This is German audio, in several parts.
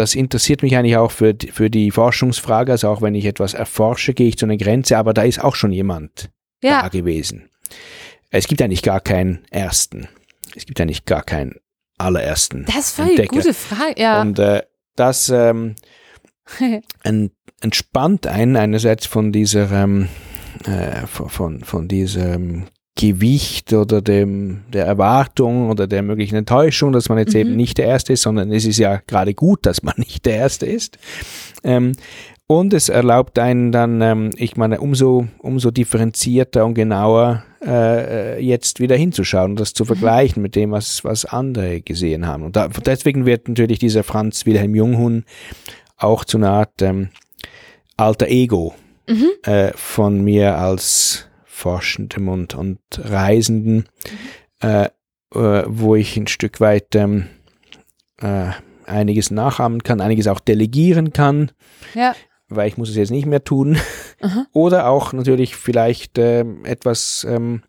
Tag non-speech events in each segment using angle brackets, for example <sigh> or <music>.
das interessiert mich eigentlich auch für, für die Forschungsfrage. Also auch wenn ich etwas erforsche, gehe ich zu einer Grenze, aber da ist auch schon jemand Ja. da gewesen. Es gibt eigentlich gar keinen ersten. Es gibt eigentlich gar keinen allerersten. Das ist voll Entdecker. gute Frage. Ja. Und äh, das ähm, <laughs> ent, entspannt einen einerseits von dieser ähm, äh, von, von, von diesem Gewicht oder dem der Erwartung oder der möglichen Enttäuschung, dass man jetzt Mhm. eben nicht der Erste ist, sondern es ist ja gerade gut, dass man <laughs> nicht der Erste ist. Ähm, und es erlaubt einen dann, ähm, ich meine, umso, umso differenzierter und genauer äh, äh, jetzt wieder hinzuschauen und das zu vergleichen mit dem, was, was andere gesehen haben. Und da, deswegen wird natürlich dieser Franz Wilhelm Junghun auch zu einer Art ähm, alter Ego mhm. äh, von mir als Forschendem und, und Reisenden, äh, äh, wo ich ein Stück weit ähm, äh, einiges nachahmen kann, einiges auch delegieren kann, Ja. weil ich muss es jetzt nicht mehr tun. Aha. <laughs> Oder auch natürlich vielleicht ähm, etwas ähm,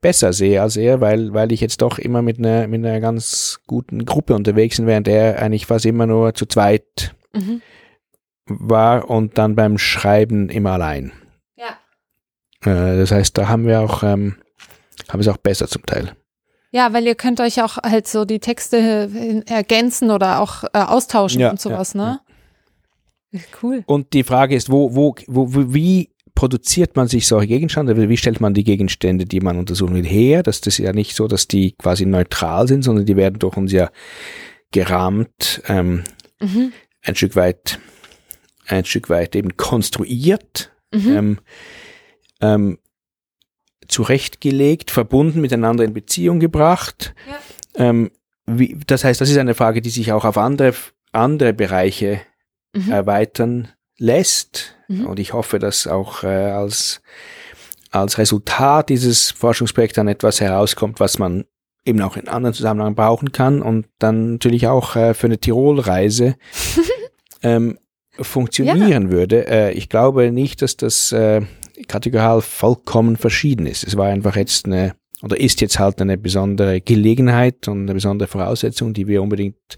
besser sehe als er, weil, weil ich jetzt doch immer mit einer, mit einer ganz guten Gruppe unterwegs bin, während er eigentlich fast immer nur zu zweit Mhm. war und dann beim Schreiben immer allein. Ja. Äh, das heißt, da haben wir auch, ähm, haben es auch besser zum Teil. Ja, weil ihr könnt euch auch halt so die Texte äh, ergänzen oder auch äh, austauschen Ja, und sowas, ja, ne? Cool. Und die Frage ist, wo, wo, wo, wo wie produziert man sich solche Gegenstände? Wie stellt man die Gegenstände, die man untersuchen will, her? Das, das ist ja nicht so, dass die quasi neutral sind, sondern die werden durch uns ja gerahmt, ähm, Mhm. ein Stück weit, ein Stück weit eben konstruiert, Mhm. ähm, ähm, zurechtgelegt, verbunden, miteinander in Beziehung gebracht. Ja. Ähm, wie, das heißt, das ist eine Frage, die sich auch auf andere, andere Bereiche Mhm. erweitern lässt. Mhm. Und ich hoffe, dass auch äh, als, als Resultat dieses Forschungsprojekts dann etwas herauskommt, was man eben auch in anderen Zusammenhängen brauchen kann und dann natürlich auch äh, für eine Tirolreise <laughs> ähm, funktionieren würde. Äh, ich glaube nicht, dass das äh, kategorial vollkommen verschieden ist. Es war einfach jetzt eine oder ist jetzt halt eine besondere Gelegenheit und eine besondere Voraussetzung, die wir unbedingt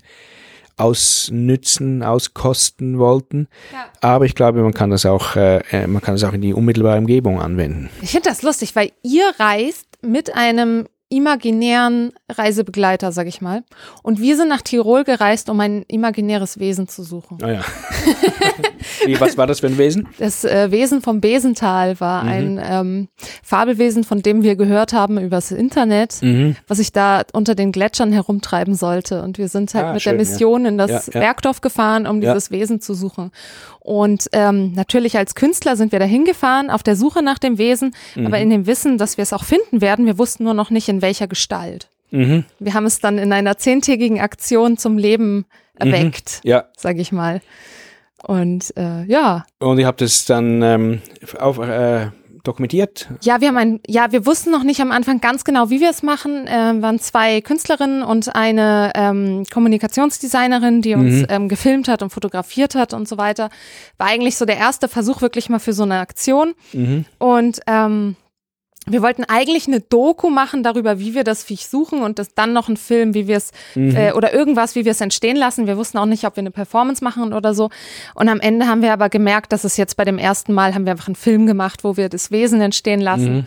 ausnützen, auskosten wollten. Ja. Aber ich glaube, man kann das auch, äh, äh, man kann das auch in die unmittelbare Umgebung anwenden. Ich finde das lustig, weil ihr reist mit einem imaginären Reisebegleiter, sag ich mal. Und wir sind nach Tirol gereist, um ein imaginäres Wesen zu suchen. Ah ja. <laughs> Wie, was war das für ein Wesen? Das äh, Wesen vom Besental war Mhm. ein ähm, Fabelwesen, von dem wir gehört haben übers Internet, Mhm. was sich da unter den Gletschern herumtreiben sollte. Und wir sind halt Ah, mit schön, der ja. Mission in das Ja, ja. Bergdorf gefahren, um Ja. dieses Wesen zu suchen. Und ähm, natürlich als Künstler sind wir da hingefahren, auf der Suche nach dem Wesen, Mhm. aber in dem Wissen, dass wir es auch finden werden. Wir wussten nur noch nicht, in welcher Gestalt. Mhm. Wir haben es dann in einer zehntägigen Aktion zum Leben erweckt, Ja. sag ich mal. Und äh, ja, Und ihr habt es dann ähm, auf, äh, dokumentiert? Ja, wir haben ein, ja, wir wussten noch nicht am Anfang ganz genau, wie wir es machen. Ähm, waren zwei Künstlerinnen und eine ähm, Kommunikationsdesignerin, die uns Mhm. ähm, gefilmt hat und fotografiert hat und so weiter. War eigentlich so der erste Versuch wirklich mal für so eine Aktion. Mhm. Und ähm, wir wollten eigentlich eine Doku machen darüber, wie wir das Viech suchen und das dann noch ein Film, wie wir es Mhm. äh, oder irgendwas, wie wir es entstehen lassen. Wir wussten auch nicht, ob wir eine Performance machen oder so. Und am Ende haben wir aber gemerkt, dass es jetzt bei dem ersten Mal haben wir einfach einen Film gemacht, wo wir das Wesen entstehen lassen. Mhm.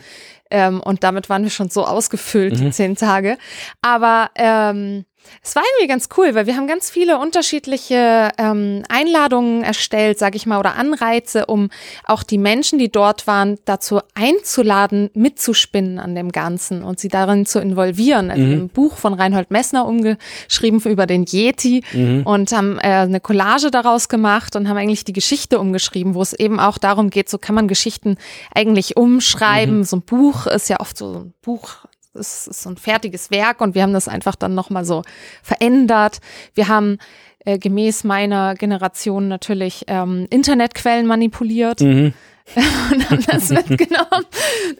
Ähm, und damit waren wir schon so ausgefüllt, die zehn Tage. Aber ähm, es war irgendwie ganz cool, weil wir haben ganz viele unterschiedliche ähm, Einladungen erstellt, sag ich mal, oder Anreize, um auch die Menschen, die dort waren, dazu einzuladen, mitzuspinnen an dem Ganzen und sie darin zu involvieren. Also ein Buch von Reinhold Messner umgeschrieben über den Yeti und haben äh, eine Collage daraus gemacht und haben eigentlich die Geschichte umgeschrieben, wo es eben auch darum geht, so kann man Geschichten eigentlich umschreiben. So ein Buch ist ja oft so ein Buch es ist so ein fertiges Werk und wir haben das einfach dann nochmal so verändert. Wir haben äh, gemäß meiner Generation natürlich ähm, Internetquellen manipuliert Mhm. <laughs> und haben das <laughs> mitgenommen.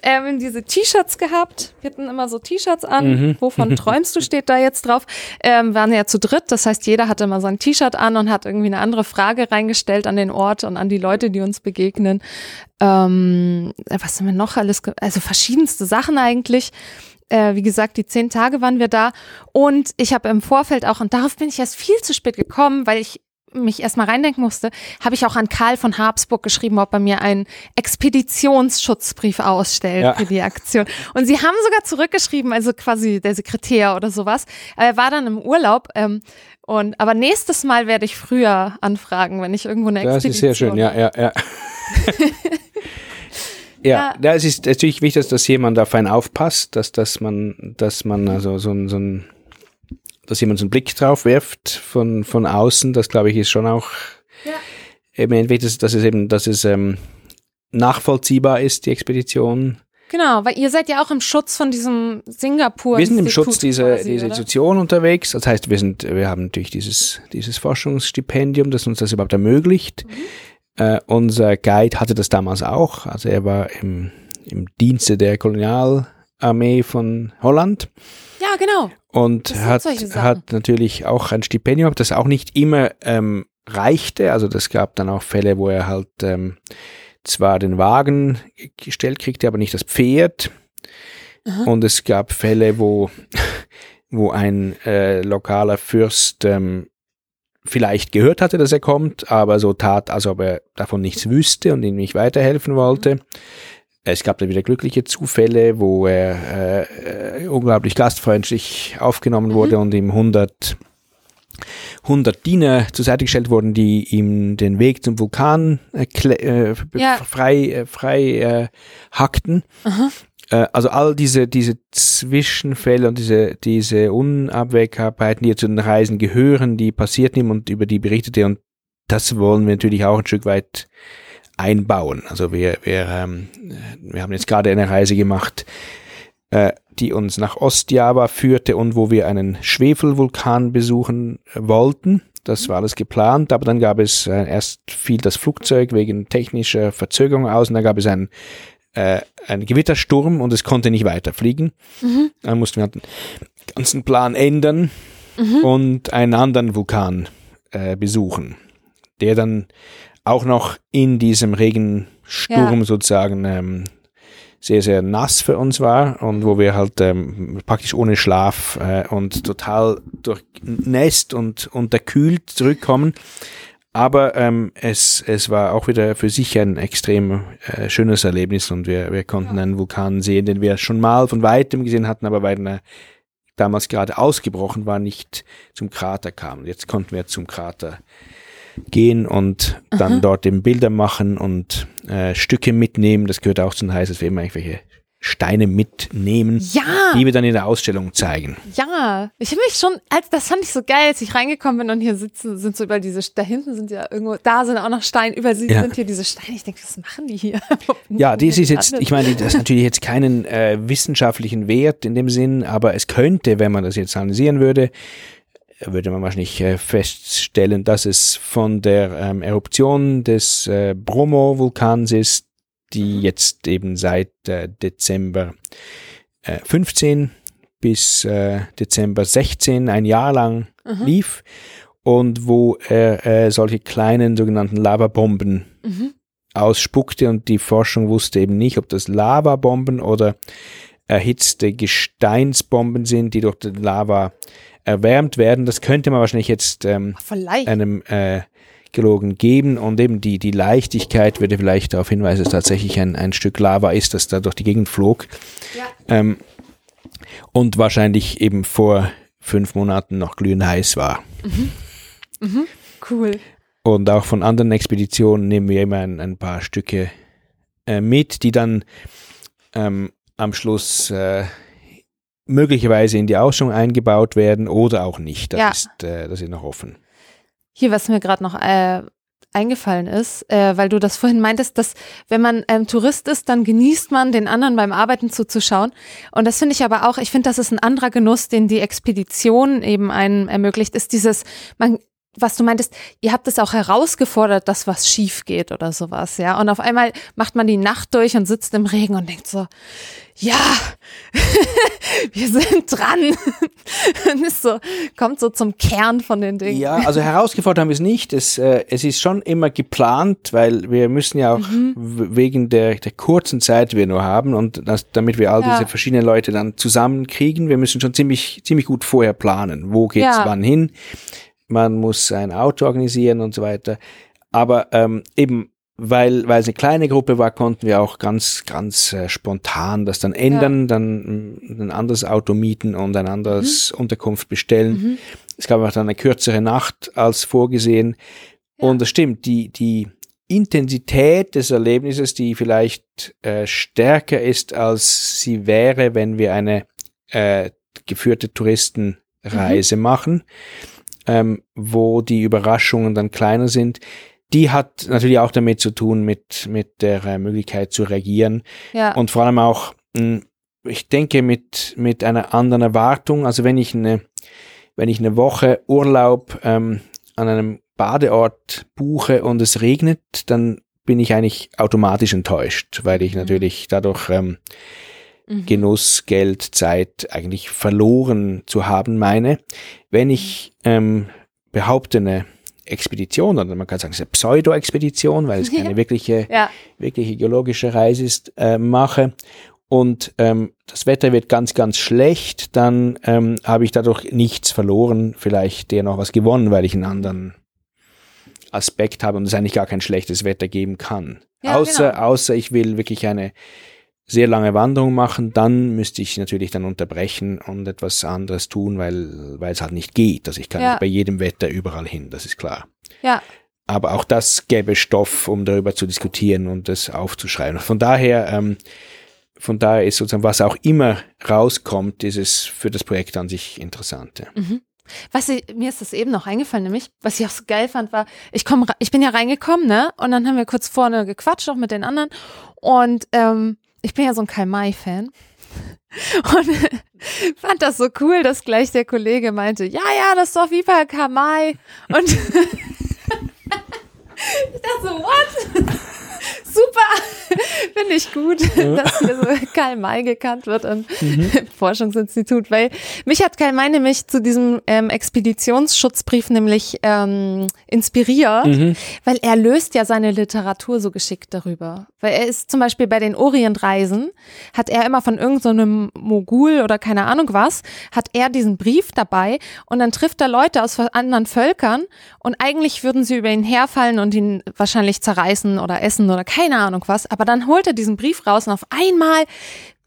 Ähm, diese T-Shirts gehabt. Wir hatten immer so T-Shirts an. Mhm. Wovon <laughs> träumst du steht da jetzt drauf. Ähm, waren ja zu dritt. Das heißt, jeder hatte immer sein T-Shirt an und hat irgendwie eine andere Frage reingestellt an den Ort und an die Leute, die uns begegnen. Ähm, was haben wir noch alles? Also verschiedenste Sachen eigentlich. Äh, wie gesagt, die zehn Tage waren wir da. Und ich habe im Vorfeld auch, und darauf bin ich erst viel zu spät gekommen, weil ich mich erstmal reindenken musste, habe ich auch an Karl von Habsburg geschrieben, ob er mir einen Expeditionsschutzbrief ausstellt ja. für die Aktion. Und sie haben sogar zurückgeschrieben, also quasi der Sekretär oder sowas. Er war dann im Urlaub. Ähm, und, aber nächstes Mal werde ich früher anfragen, wenn ich irgendwo eine Expedition. Das ist sehr schön, ja, ja, ja. <laughs> <laughs> ja, ja, es ist natürlich wichtig, dass jemand auf einen aufpasst, dass, dass man, dass man also so ein, so ein dass jemand so einen Blick drauf wirft von, von außen, das glaube ich ist schon auch ja. eben entweder, dass, dass es eben, dass es ähm, nachvollziehbar ist, die Expedition. Genau, weil ihr seid ja auch im Schutz von diesem Singapur. Wir sind im Schutz dieser, quasi, dieser Institution unterwegs. Das heißt, wir sind, wir haben natürlich dieses, dieses Forschungsstipendium, das uns das überhaupt ermöglicht. Mhm. Äh, unser Guide hatte das damals auch. Also er war im, im Dienste der Kolonialarmee von Holland. Ja, genau und hat, hat natürlich auch ein Stipendium, das auch nicht immer ähm, reichte. Also das gab dann auch Fälle, wo er halt ähm, zwar den Wagen gestellt kriegte, aber nicht das Pferd. Aha. Und es gab Fälle, wo, <laughs> wo ein äh, lokaler Fürst ähm, vielleicht gehört hatte, dass er kommt, aber so tat, als ob er davon nichts wüsste und ihm nicht weiterhelfen wollte. Mhm. Es gab dann wieder glückliche Zufälle, wo er äh, unglaublich gastfreundlich aufgenommen wurde mhm. und ihm 100, 100 Diener zur Seite gestellt wurden, die ihm den Weg zum Vulkan äh, äh, ja. frei, äh, frei äh, hackten. Äh, also all diese, diese Zwischenfälle und diese, diese Unabwägbarkeiten, die zu den Reisen gehören, die passierten ihm und über die berichtete und das wollen wir natürlich auch ein Stück weit einbauen. Also wir, wir, ähm, wir haben jetzt gerade eine Reise gemacht, äh, die uns nach Ostjava führte und wo wir einen Schwefelvulkan besuchen wollten. Das war alles geplant, aber dann gab es äh, erst fiel das Flugzeug wegen technischer Verzögerung aus und dann gab es einen, äh, einen Gewittersturm und es konnte nicht weiterfliegen. Mhm. Dann mussten wir den ganzen Plan ändern mhm. und einen anderen Vulkan äh, besuchen, der dann auch noch in diesem Regensturm ja. sozusagen ähm, sehr, sehr nass für uns war und wo wir halt ähm, praktisch ohne Schlaf äh, und total durchnässt und unterkühlt zurückkommen. Aber ähm, es, es war auch wieder für sich ein extrem äh, schönes Erlebnis und wir, wir konnten einen Vulkan sehen, den wir schon mal von weitem gesehen hatten, aber weil er damals gerade ausgebrochen war, nicht zum Krater kam. Jetzt konnten wir zum Krater gehen und dann Aha. dort eben Bilder machen und äh, Stücke mitnehmen. Das gehört auch zu den heißen, dass wir immer irgendwelche Steine mitnehmen, ja. die wir dann in der Ausstellung zeigen. Ja, ich habe mich schon, als das fand ich so geil, als ich reingekommen bin und hier sitzen, sind so über diese, da hinten sind ja irgendwo, da sind auch noch Steine, über sie ja. sind hier diese Steine. Ich denke, was machen die hier? <laughs> ja, dies ist jetzt, ich meine, das hat natürlich jetzt keinen äh, wissenschaftlichen Wert in dem Sinn, aber es könnte, wenn man das jetzt analysieren würde, würde man wahrscheinlich äh, feststellen, dass es von der ähm, Eruption des äh, Bromo-Vulkans ist, die jetzt eben seit äh, Dezember äh, 15 bis äh, Dezember 16 ein Jahr lang mhm. lief und wo er äh, solche kleinen sogenannten Lavabomben mhm. ausspuckte und die Forschung wusste eben nicht, ob das Lavabomben oder erhitzte Gesteinsbomben sind, die durch die Lava erwärmt werden. Das könnte man wahrscheinlich jetzt ähm, einem äh, Geologen geben und eben die, die Leichtigkeit würde vielleicht darauf hinweisen, dass tatsächlich ein, ein Stück Lava ist, das da durch die Gegend flog. Ja. Ähm, und wahrscheinlich eben vor fünf Monaten noch glühend heiß war. Mhm. Mhm. Cool. Und auch von anderen Expeditionen nehmen wir immer ein, ein paar Stücke äh, mit, die dann ähm, am Schluss äh, möglicherweise in die Ausstellung eingebaut werden oder auch nicht. Das, ja. ist, äh, das ist noch offen. Hier, was mir gerade noch äh, eingefallen ist, äh, weil du das <laughs> vorhin meintest, dass wenn man ähm, Tourist ist, dann genießt man den anderen beim Arbeiten zuzuschauen. Und das finde ich aber auch, ich finde, das ist ein anderer Genuss, den die Expedition eben einem ermöglicht, ist dieses, man was du meintest, ihr habt es auch herausgefordert, dass was schief geht oder sowas, ja. Und auf einmal macht man die Nacht durch und sitzt im Regen und denkt so, ja, <laughs> wir sind dran. <laughs> und ist so, kommt so zum Kern von den Dingen. Ja, also herausgefordert haben wir es nicht. Es, äh, es ist schon immer geplant, weil wir müssen ja auch mhm. wegen der, der kurzen Zeit, die wir nur haben und das, damit wir all ja. diese verschiedenen Leute dann zusammenkriegen, wir müssen schon ziemlich, ziemlich gut vorher planen. Wo geht's ja. wann hin? Man muss ein Auto organisieren und so weiter. Aber ähm, eben, weil, weil es eine kleine Gruppe war, konnten wir auch ganz, ganz äh, spontan das dann ändern, ja. dann mm, ein anderes Auto mieten und ein anderes mhm. Unterkunft bestellen. Mhm. Es gab auch dann eine kürzere Nacht als vorgesehen. Ja. Und das stimmt, die, die Intensität des Erlebnisses, die vielleicht äh, stärker ist, als sie wäre, wenn wir eine äh, geführte Touristenreise mhm. machen, ähm, wo die Überraschungen dann kleiner sind, die hat natürlich auch damit zu tun mit, mit der äh, Möglichkeit zu reagieren. Ja. Und vor allem auch, mh, hm, ich denke, mit, mit einer anderen Erwartung. Also wenn ich eine, wenn ich eine Woche Urlaub ähm, an einem Badeort buche und es regnet, dann bin ich eigentlich automatisch enttäuscht, weil ich mhm. natürlich dadurch ähm, mhm. Genuss, Geld, Zeit eigentlich verloren zu haben meine. Wenn ich ähm, behaupte, eine Expedition oder man kann sagen, es ist eine Pseudo-Expedition, weil es <laughs> keine wirkliche, ja. wirkliche geologische Reise ist, äh, mache und ähm, das Wetter wird ganz, ganz schlecht, dann ähm, habe ich dadurch nichts verloren, vielleicht eher noch was gewonnen, weil ich einen anderen Aspekt habe und es eigentlich gar kein schlechtes Wetter geben kann. Ja, außer, genau. außer ich will wirklich eine sehr lange Wanderung machen, dann müsste ich natürlich dann unterbrechen und etwas anderes tun, weil, weil es halt nicht geht. Also ich kann ja. nicht bei jedem Wetter überall hin, das ist klar. Ja. Aber auch das gäbe Stoff, um darüber zu diskutieren und das aufzuschreiben. Von daher, ähm, von daher ist sozusagen, was auch immer rauskommt, ist es für das Projekt an sich Interessante. Mhm. Was ich, mir ist das eben noch eingefallen, nämlich, was ich auch so geil fand, war, ich komm, ich bin ja reingekommen, ne? Und dann haben wir kurz vorne gequatscht, auch mit den anderen. Und ähm, ich bin ja so ein Kai-Mai-Fan. <laughs> Und <laughs> fand das so cool, dass gleich der Kollege meinte, ja, ja, das ist doch wie bei Kamai. Und <laughs> ich dachte so, what? Finde ich gut, ja. <laughs> dass hier so Karl May gekannt wird im mhm. <laughs> Forschungsinstitut, weil mich hat Karl May nämlich zu diesem ähm, Expeditionsschutzbrief nämlich ähm, inspiriert, mhm. weil er löst ja seine Literatur so geschickt darüber. Weil er ist zum Beispiel bei den Orientreisen, hat er immer von irgendeinem so Mogul oder keine Ahnung was, hat er diesen Brief dabei und dann trifft er Leute aus anderen Völkern und eigentlich würden sie über ihn herfallen und ihn wahrscheinlich zerreißen oder essen oder keine keine Ahnung was, aber dann holt er diesen Brief raus und auf einmal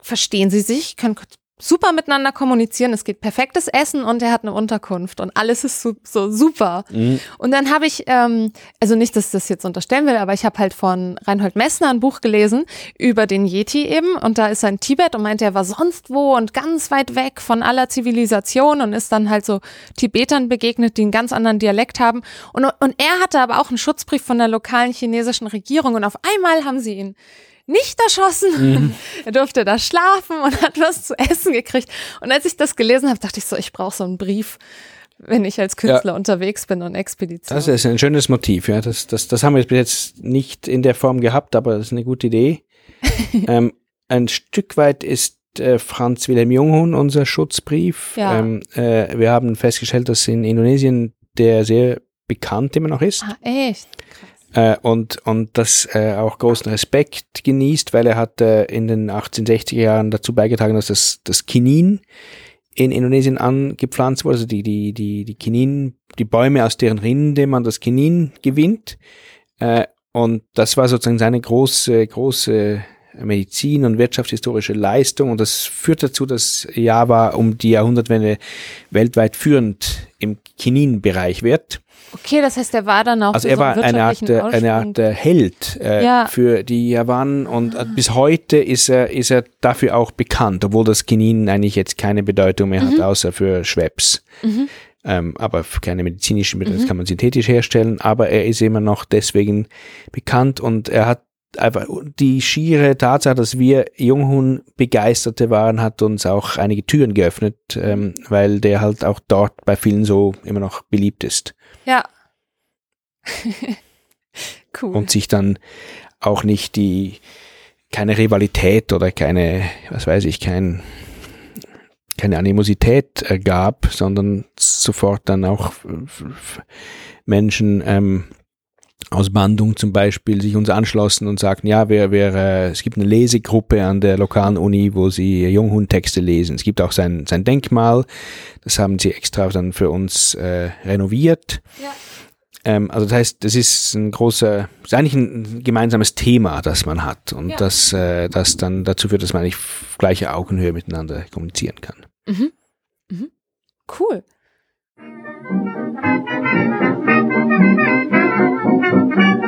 verstehen sie sich, können super miteinander kommunizieren, es geht perfektes Essen und er hat eine Unterkunft und alles ist so, so super. Mhm. Und dann habe ich, ähm, also nicht, dass ich das jetzt unterstellen will, aber ich habe halt von Reinhold Messner ein Buch gelesen über den Yeti eben und da ist er in Tibet und meinte, er war sonst wo und ganz weit weg von aller Zivilisation und ist dann halt so Tibetern begegnet, die einen ganz anderen Dialekt haben und, und er hatte aber auch einen Schutzbrief von der lokalen chinesischen Regierung und auf einmal haben sie ihn nicht erschossen. Mhm. <laughs> Er durfte da schlafen und hat was zu essen gekriegt. Und als ich das gelesen habe, dachte ich so, ich brauche so einen Brief, wenn ich als Künstler ja. unterwegs bin und Expedition. Das ist ein schönes Motiv, ja. Das, das, das haben wir bis jetzt nicht in der Form gehabt, aber das ist eine gute Idee. <laughs> ähm, ein Stück weit ist äh, Franz Wilhelm Junghun unser Schutzbrief. Ja. Ähm, äh, wir haben festgestellt, dass in Indonesien der sehr bekannt immer noch ist. Ah, echt? Äh, und, und das äh, auch großen Respekt genießt, weil er hat äh, in den 1860er Jahren dazu beigetragen, dass das, das Kinin in Indonesien angepflanzt wurde, also die, die, die, die Kinin, die Bäume, aus deren Rinde man das Kinin gewinnt. Äh, und das war sozusagen seine große, große Medizin- und wirtschaftshistorische Leistung. Und das führt dazu, dass Java um die Jahrhundertwende weltweit führend im Kinin-Bereich wird. Okay, das heißt, er war dann auch also er war eine Art, eine Art Held äh, ja. für die Javanen und äh, bis heute ist er, ist er dafür auch bekannt, obwohl das Kinin eigentlich jetzt keine Bedeutung mehr mhm. hat, außer für Schweppes. Mhm. Ähm, aber für keine medizinischen Mittel, mhm. das kann man synthetisch herstellen, aber er ist immer noch deswegen bekannt und er hat einfach die schiere Tatsache, dass wir Junghun Begeisterte waren, hat uns auch einige Türen geöffnet, ähm, weil der halt auch dort bei vielen so immer noch beliebt ist. Ja. <laughs> cool. Und sich dann auch nicht die, keine Rivalität oder keine, was weiß ich, kein, keine Animosität ergab, sondern sofort dann auch Menschen ähm, aus Bandung zum Beispiel sich uns anschlossen und sagten, ja, wir, wir, äh, es gibt eine Lesegruppe an der lokalen Uni, wo sie Junghund-Texte lesen. Es gibt auch sein, sein Denkmal, das haben sie extra dann für uns äh, renoviert. Ja. Ähm, also das heißt, das ist ein großer, ist eigentlich ein gemeinsames Thema, das man hat und ja. das, äh, das dann dazu führt, dass man eigentlich gleiche Augenhöhe miteinander kommunizieren kann. Mhm. Mhm. Cool. Thank you.